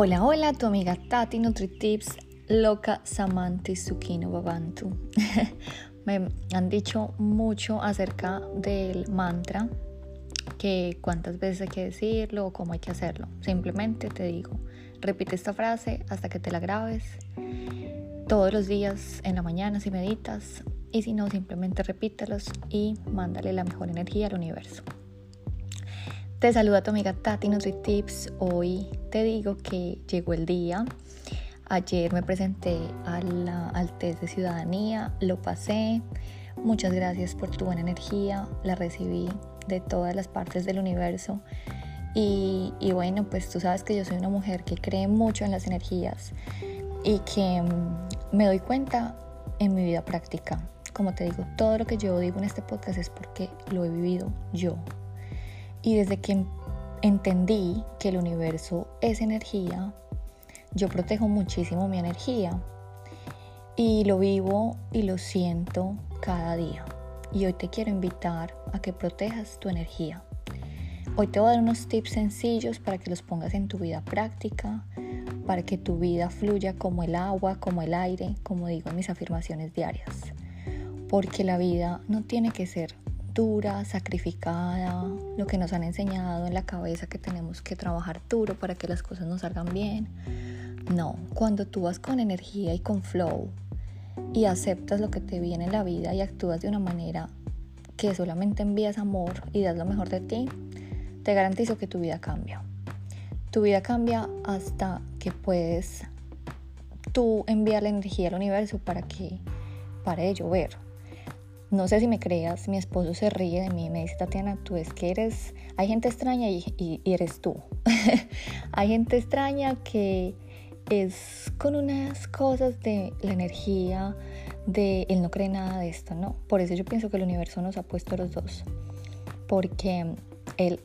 Hola, hola, tu amiga Tati NutriTips, loca Samanti Sukino Babantu. Me han dicho mucho acerca del mantra, que cuántas veces hay que decirlo o cómo hay que hacerlo. Simplemente te digo, repite esta frase hasta que te la grabes todos los días en la mañana si meditas y si no, simplemente repítelos y mándale la mejor energía al universo. Te saluda tu amiga Tati NutriTips. Hoy te digo que llegó el día. Ayer me presenté al test de ciudadanía, lo pasé. Muchas gracias por tu buena energía. La recibí de todas las partes del universo. Y, y bueno, pues tú sabes que yo soy una mujer que cree mucho en las energías y que mm, me doy cuenta en mi vida práctica. Como te digo, todo lo que yo digo en este podcast es porque lo he vivido yo, y desde que entendí que el universo es energía, yo protejo muchísimo mi energía y lo vivo y lo siento cada día. Y hoy te quiero invitar a que protejas tu energía. Hoy te voy a dar unos tips sencillos para que los pongas en tu vida práctica, para que tu vida fluya como el agua, como el aire, como digo en mis afirmaciones diarias. Porque la vida no tiene que ser dura, sacrificada, lo que nos han enseñado en la cabeza que tenemos que trabajar duro para que las cosas nos salgan bien. No, cuando tú vas con energía y con flow y aceptas lo que te viene en la vida y actúas de una manera que solamente envías amor y das lo mejor de ti, te garantizo que tu vida cambia. Tu vida cambia hasta que puedes tú enviar la energía al universo para que para ello ver no sé si me creas, mi esposo se ríe de mí y me dice, Tatiana, tú es que eres, hay gente extraña y, eres tú. hay gente extraña que es con unas cosas de la energía, de él no cree nada de esto, ¿no? Por eso yo pienso que el universo nos ha puesto los dos. Porque él,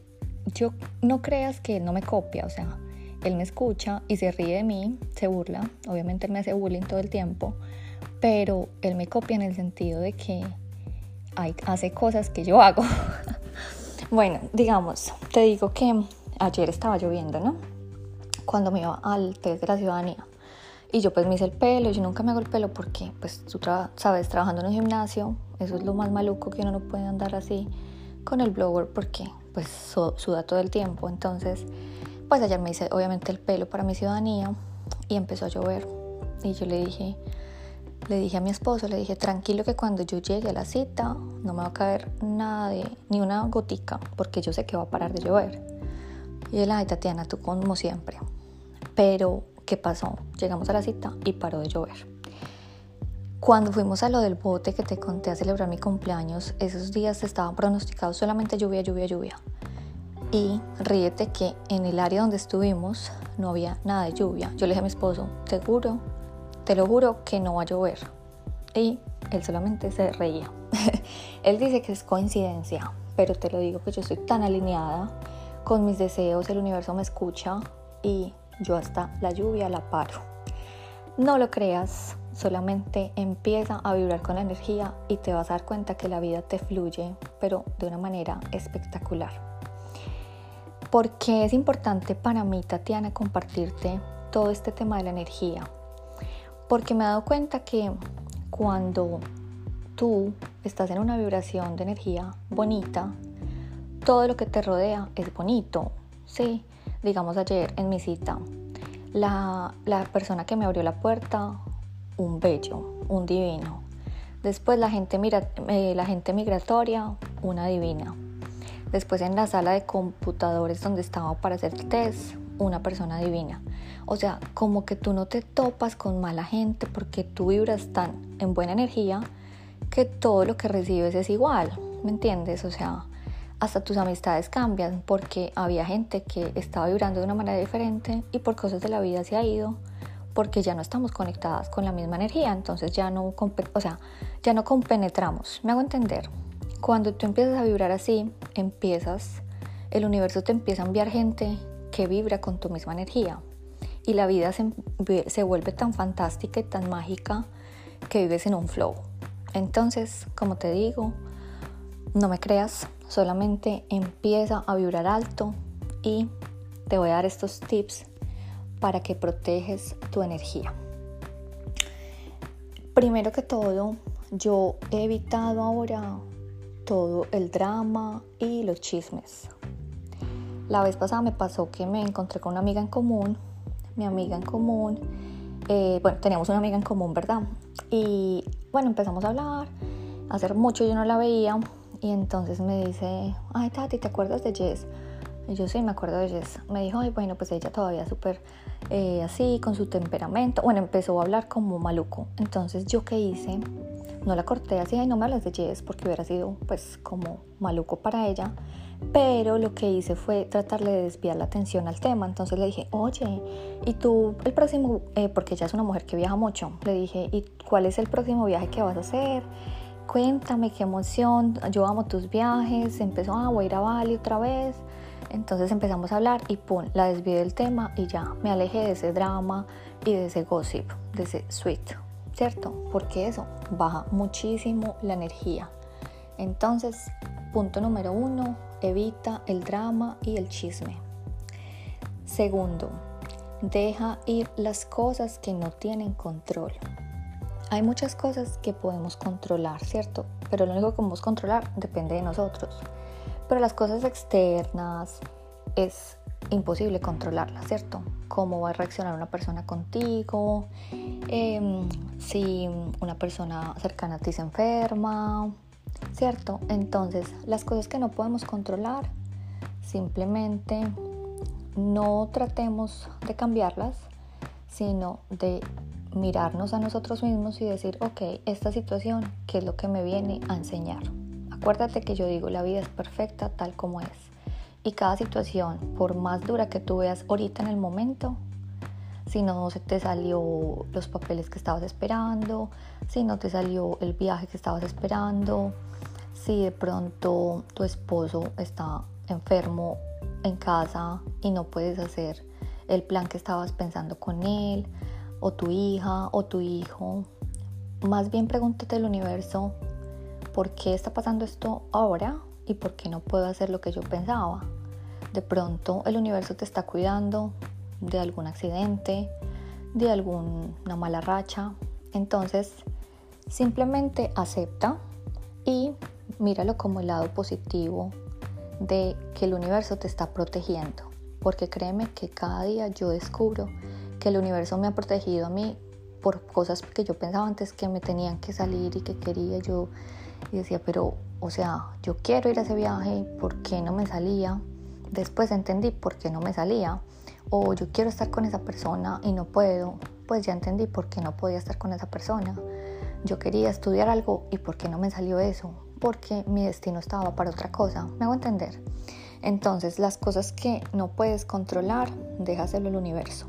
yo no creas que él no me copia, o sea, él me escucha y se ríe de mí, se burla, obviamente él me hace bullying todo el tiempo, pero él me copia en el sentido de que hace cosas que yo hago. bueno, digamos, te digo que ayer estaba lloviendo, ¿no? Cuando me iba al test de la ciudadanía. Y yo pues me hice el pelo, yo nunca me hago el pelo porque pues tú sabes, trabajando en un gimnasio, eso es lo más maluco que uno no puede andar así con el blower porque pues suda todo el tiempo. Entonces, pues ayer me hice obviamente el pelo para mi ciudadanía y empezó a llover. Y yo le dije, le dije a mi esposo, le dije, tranquilo que cuando yo llegue a la cita no me va a caer nada de, ni una gotica, porque yo sé que va a parar de llover. Y él, ay Tatiana, tú como siempre. Pero, ¿qué pasó? Llegamos a la cita y paró de llover. Cuando fuimos a lo del bote que te conté a celebrar mi cumpleaños, esos días estaban pronosticados solamente lluvia, lluvia, lluvia. Y ríete que en el área donde estuvimos no había nada de lluvia. Yo le dije a mi esposo, seguro te lo juro que no va a llover. Y él solamente se reía. él dice que es coincidencia, pero te lo digo que yo estoy tan alineada con mis deseos, el universo me escucha y yo hasta la lluvia la paro. No lo creas, solamente empieza a vibrar con la energía y te vas a dar cuenta que la vida te fluye, pero de una manera espectacular. Porque es importante para mí, Tatiana, compartirte todo este tema de la energía, porque me he dado cuenta que cuando tú estás en una vibración de energía bonita, todo lo que te rodea es bonito. Sí, digamos ayer en mi cita, la, persona que me abrió la puerta, un bello, un divino. Después la gente, eh, la gente migratoria, una divina. Después en la sala de computadores donde estaba para hacer el test, una persona divina. O sea, como que tú no te topas con mala gente porque tú vibras tan en buena energía que todo lo que recibes es igual, ¿me entiendes? O sea, hasta tus amistades cambian porque había gente que estaba vibrando de una manera diferente y por cosas de la vida se ha ido porque ya no estamos conectadas con la misma energía, entonces ya no, o sea, ya no compenetramos. Me hago entender. Cuando tú empiezas a vibrar así, empiezas, el universo te empieza a enviar gente que vibra con tu misma energía. Y la vida se, vuelve tan fantástica y tan mágica que vives en un flow. Entonces, como te digo, no me creas, solamente empieza a vibrar alto y te voy a dar estos tips para que proteges tu energía. Primero que todo, yo he evitado ahora todo el drama y los chismes. La vez pasada me pasó que me encontré con una amiga en común, mi amiga en común, eh, bueno, teníamos una amiga en común, ¿verdad? Y bueno, empezamos a hablar, hace mucho yo no la veía y entonces me dice, ay Tati, ¿te acuerdas de Jess? Y yo sí, me acuerdo de Jess. Me dijo, ay, bueno, pues ella todavía súper eh, así, con su temperamento. Bueno, empezó a hablar como maluco. Entonces, ¿yo qué hice? No la corté así, ay, no me hables de Jess, porque hubiera sido, pues, como maluco para ella. Pero lo que hice fue tratarle de desviar la atención al tema. Entonces le dije, oye, ¿y tú el próximo, eh, porque ella es una mujer que viaja mucho, le dije, ¿y cuál es el próximo viaje que vas a hacer? Cuéntame qué emoción, yo amo tus viajes. Empezó, ah, voy a ir a Bali otra vez. Entonces empezamos a hablar y pum, la desvié del tema y ya me alejé de ese drama y de ese gossip, de ese sweet, ¿cierto? Porque eso baja muchísimo la energía. Entonces, punto número uno, evita el drama y el chisme. Segundo, deja ir las cosas que no tienen control. Hay muchas cosas que podemos controlar, ¿cierto? Pero lo único que podemos controlar depende de nosotros. Pero las cosas externas es imposible controlarlas, ¿cierto? Cómo va a reaccionar una persona contigo, em, si una persona cercana a ti se enferma, ¿cierto? Entonces, las cosas que no podemos controlar, simplemente no tratemos de cambiarlas, sino de mirarnos a nosotros mismos y decir, ok, esta situación, ¿qué es lo que me viene a enseñar? Acuérdate que yo digo, la vida es perfecta tal como es. Y cada situación, por más dura que tú veas ahorita en el momento, si no se te salió los papeles que estabas esperando, si no te salió el viaje que estabas esperando, si de pronto tu esposo está enfermo en casa y no puedes hacer el plan que estabas pensando con él, o tu hija o tu hijo, más bien pregúntate el universo ¿por qué está pasando esto ahora y por qué no puedo hacer lo que yo pensaba? De pronto el universo te está cuidando de algún accidente, de alguna mala racha. Entonces, simplemente acepta y míralo como el lado positivo de que el universo te está protegiendo. Porque créeme que cada día yo descubro que el universo me ha protegido a mí por cosas que yo pensaba antes que me tenían que salir y que quería yo y decía, pero, o sea, yo quiero ir a ese viaje, ¿por qué no me salía? Después entendí por qué no me salía. O yo quiero estar con esa persona y no puedo, pues ya entendí por qué no podía estar con esa persona. Yo quería estudiar algo y por qué no me salió eso, porque mi destino estaba para otra cosa. ¿Me hago entender? Entonces, las cosas que no puedes controlar, déjaselo al universo.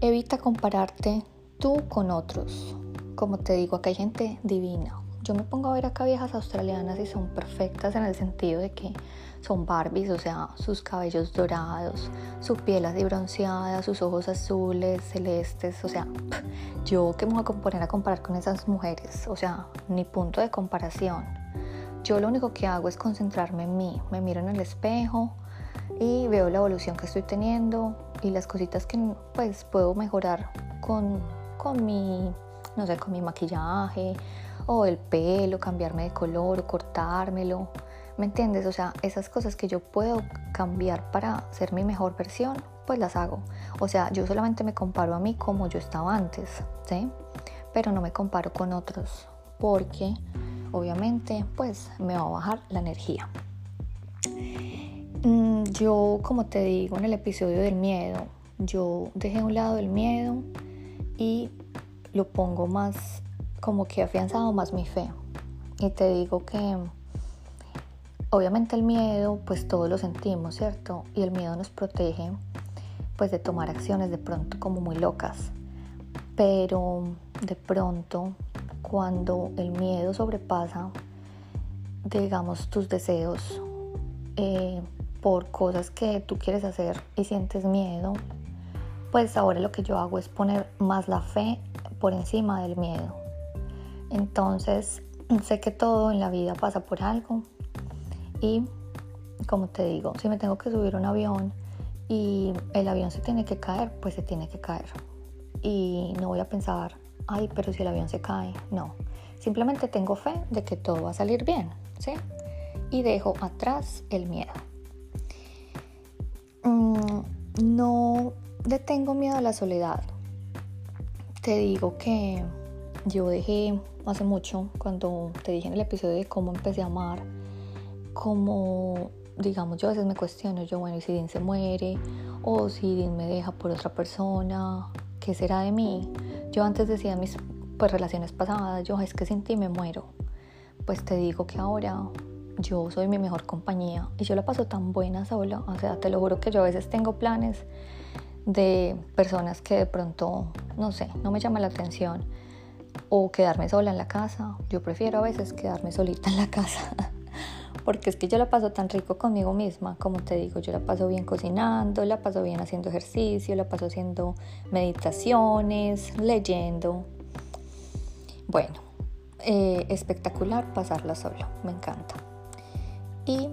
Evita compararte tú con otros. Como te digo, acá hay gente divina, yo me pongo a ver acá viejas australianas y son perfectas en el sentido de que son Barbies, o sea, sus cabellos dorados, su piel así bronceada, sus ojos azules, celestes, o sea, yo que me voy a poner a comparar con esas mujeres, o sea, ni punto de comparación. Yo lo único que hago es concentrarme en mí, me miro en el espejo y veo la evolución que estoy teniendo y las cositas que pues puedo mejorar con, con mi, no sé, con mi maquillaje o el pelo, cambiarme de color cortármelo. ¿Me entiendes? O sea, esas cosas que yo puedo cambiar para ser mi mejor versión, pues las hago. O sea, yo solamente me comparo a mí como yo estaba antes, ¿sí? Pero no me comparo con otros porque obviamente pues me va a bajar la energía. Mm, yo, como te digo en el episodio del miedo, yo dejé a un lado el miedo y lo pongo más como que he afianzado más mi fe. Y te digo que obviamente el miedo, pues todos lo sentimos, ¿cierto? Y el miedo nos protege pues de tomar acciones de pronto como muy locas. Pero de pronto cuando el miedo sobrepasa, digamos, tus deseos eh, por cosas que tú quieres hacer y sientes miedo, pues ahora lo que yo hago es poner más la fe por encima del miedo. Entonces, sé que todo en la vida pasa por algo y, como te digo, si me tengo que subir un avión y el avión se tiene que caer, pues se tiene que caer. Y no voy a pensar, ay, pero si el avión se cae, no. Simplemente tengo fe de que todo va a salir bien, ¿sí? Y dejo atrás el miedo. Mm, no detengo miedo a la soledad. Te digo que yo dejé hace mucho, cuando te dije en el episodio de cómo empecé a amar, como digamos, yo a veces me cuestiono, yo, bueno, ¿y si Dean se muere? ¿O si Dean me deja por otra persona? ¿Qué será de mí? Yo antes decía mis pues, relaciones pasadas, yo, es que sin ti me muero. Pues te digo que ahora yo soy mi mejor compañía y yo la paso tan buena sola. O sea, te lo juro que yo a veces tengo planes de personas que de pronto, no sé, no me llama la atención o quedarme sola en la casa. Yo prefiero a veces quedarme solita en la casa porque es que yo la paso tan rico conmigo misma, como te digo, yo la paso bien cocinando, la paso bien haciendo ejercicio, la paso haciendo meditaciones, leyendo. Bueno, eh, espectacular pasarla solo, me encanta. Y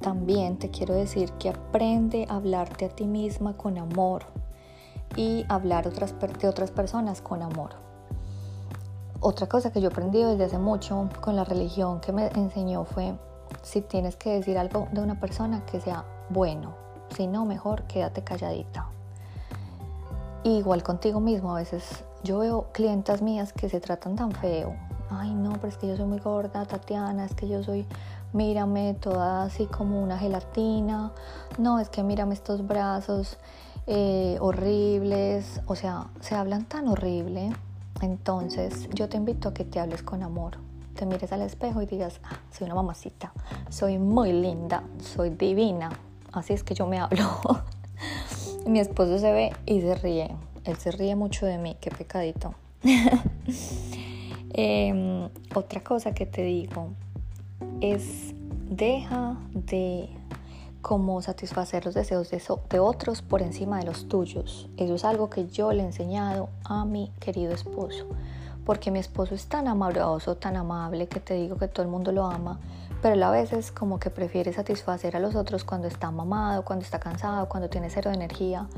también te quiero decir que aprende a hablarte a ti misma con amor y hablar otras, de otras personas con amor. Otra cosa que yo aprendí desde hace mucho con la religión que me enseñó fue si tienes que decir algo de una persona que sea bueno, si no, mejor quédate calladita. Igual contigo mismo, a veces yo veo clientas mías que se tratan tan feo. Ay, no, pero es que yo soy muy gorda, Tatiana, es que yo soy, mírame, toda así como una gelatina. No, es que mírame estos brazos eh, horribles. O sea, se hablan tan horrible. Entonces, yo te invito a que te hables con amor te mires al espejo y digas, ah, soy una mamacita, soy muy linda, soy divina. Así es que yo me hablo. Mi esposo se ve y se ríe. Él se ríe mucho de mí, qué pecadito. Em, otra cosa que te digo es deja de como satisfacer los deseos de, otros por encima de los tuyos. Eso es algo que yo le he enseñado a mi querido esposo porque mi esposo es tan amoroso, tan amable, que te digo que todo el mundo lo ama, pero él a veces como que prefiere satisfacer a los otros cuando está mamado, cuando está cansado, cuando tiene cero de energía.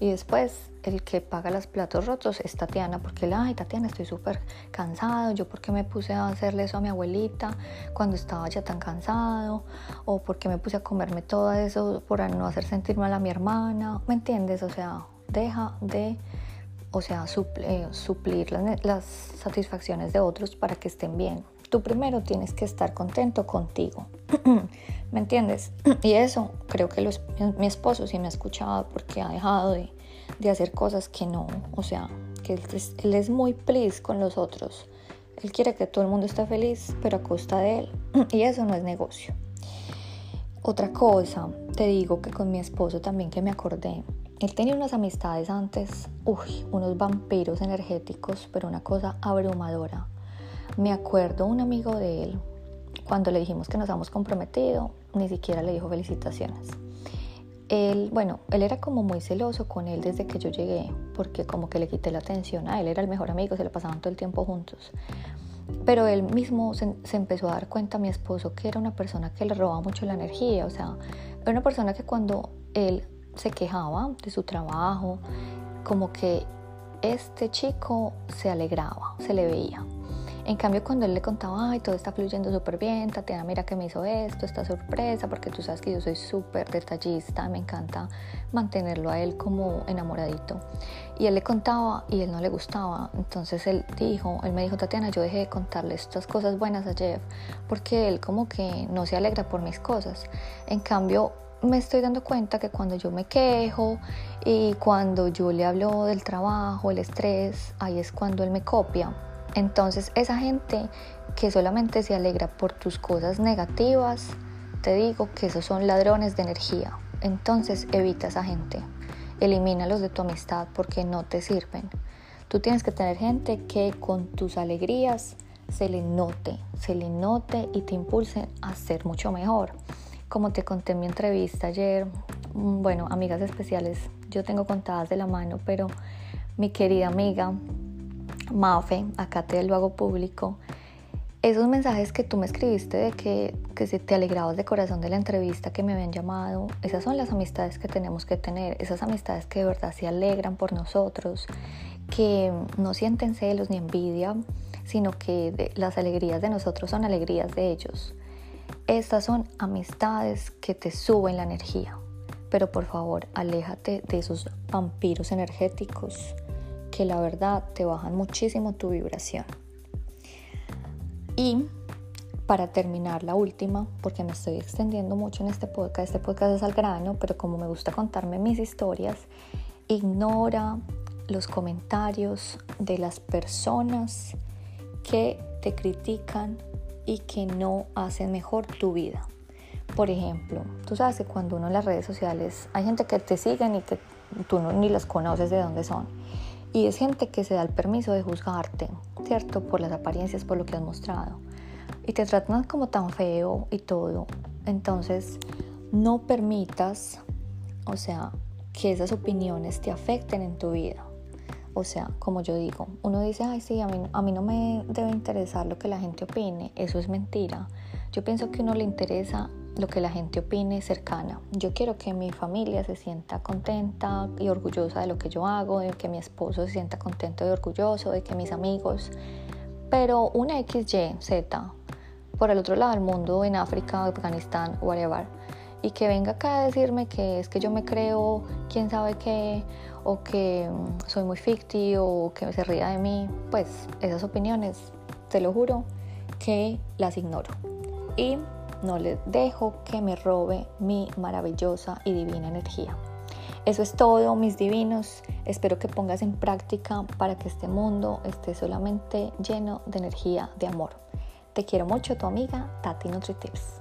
Y después el que paga los platos rotos es Tatiana, porque él, ay Tatiana, estoy súper cansado, yo porque me puse a hacerle eso a mi abuelita cuando estaba ya tan cansado, o porque me puse a comerme todo eso por no hacer sentir mal a mi hermana, ¿me entiendes? O sea, deja de o sea, eh, suplir las, satisfacciones de otros para que estén bien. Tú primero tienes que estar contento contigo. ¿Me entiendes? Y eso creo que mi esposo sí me ha escuchado porque ha dejado de, hacer cosas que no, o sea, que él es, él es muy please con los otros. Él quiere que todo el mundo esté feliz, pero a costa de él. Y eso no es negocio. Otra cosa, te digo que con mi esposo también que me acordé, él tenía unas amistades antes, uy, unos vampiros energéticos, pero una cosa abrumadora. Me acuerdo un amigo de él, cuando le dijimos que nos habíamos comprometido, ni siquiera le dijo felicitaciones. Él, bueno, él era como muy celoso con él desde que yo llegué, porque como que le quité la atención a él, era el mejor amigo, se le pasaban todo el tiempo juntos. Pero él mismo se, se, empezó a dar cuenta mi esposo que era una persona que le robaba mucho la energía, o sea, era una persona que cuando él se quejaba de su trabajo, como que este chico se alegraba, se le veía. En cambio, cuando él le contaba, ay, todo está fluyendo súper bien, Tatiana, mira que me hizo esto, esta sorpresa, porque tú sabes que yo soy súper detallista, me encanta mantenerlo a él como enamoradito. Y él le contaba y él no le gustaba. Entonces él dijo, él me dijo, Tatiana, yo dejé de contarle estas cosas buenas a Jeff, porque él como que no se alegra por mis cosas. En cambio, me estoy dando cuenta que cuando yo me quejo y cuando yo le hablo del trabajo, el estrés, ahí es cuando él me copia. Entonces esa gente que solamente se alegra por tus cosas negativas, te digo que esos son ladrones de energía. Entonces evita esa gente, elimínalos de tu amistad porque no te sirven. Tú tienes que tener gente que con tus alegrías se le note, se le note y te impulse a ser mucho mejor. Como te conté en mi entrevista ayer, mm, bueno, amigas especiales, yo tengo contadas de la mano, pero mi querida amiga Mafe, acá te lo hago público, esos mensajes que tú me escribiste de que, que te alegrabas de corazón de la entrevista que me habían llamado, esas son las amistades que tenemos que tener, esas amistades que de verdad se alegran por nosotros, que no sienten celos ni envidia, sino que las alegrías de nosotros son alegrías de ellos. Estas son amistades que te suben la energía, pero por favor aléjate de esos vampiros energéticos que la verdad te bajan muchísimo tu vibración. Y para terminar la última, porque me estoy extendiendo mucho en este podcast, este podcast es al grano, pero como me gusta contarme mis historias, ignora los comentarios de las personas que te critican y que no hacen mejor tu vida. Por ejemplo, tú sabes que cuando uno en las redes sociales hay gente que te siguen y que tú no, ni las conoces de dónde son. Y es gente que se da el permiso de juzgarte, ¿cierto? Por las apariencias, por lo que has mostrado. Y te tratan como tan feo y todo. Entonces, no permitas, o sea, que esas opiniones te afecten en tu vida. O sea, como yo digo, uno dice, ay, sí, a mí, a mí no me debe interesar lo que la gente opine. Eso es mentira. Yo pienso que uno le interesa lo que la gente opine cercana. Yo quiero que mi familia se sienta contenta y orgullosa de lo que yo hago, de que mi esposo se sienta contento y orgulloso, de que mis amigos. Pero una X, Y, Z, por el otro lado del mundo, en África, Afganistán, whatever, y que venga acá a decirme que es que yo me creo quién sabe qué, o que mm, soy muy ficti, o que se ría de mí, pues esas opiniones, te lo juro, que las ignoro. Y no les dejo que me robe mi maravillosa y divina energía. Eso es todo, mis divinos. Espero que pongas en práctica para que este mundo esté solamente lleno de energía, de amor. Te quiero mucho, tu amiga Tati NutriTips.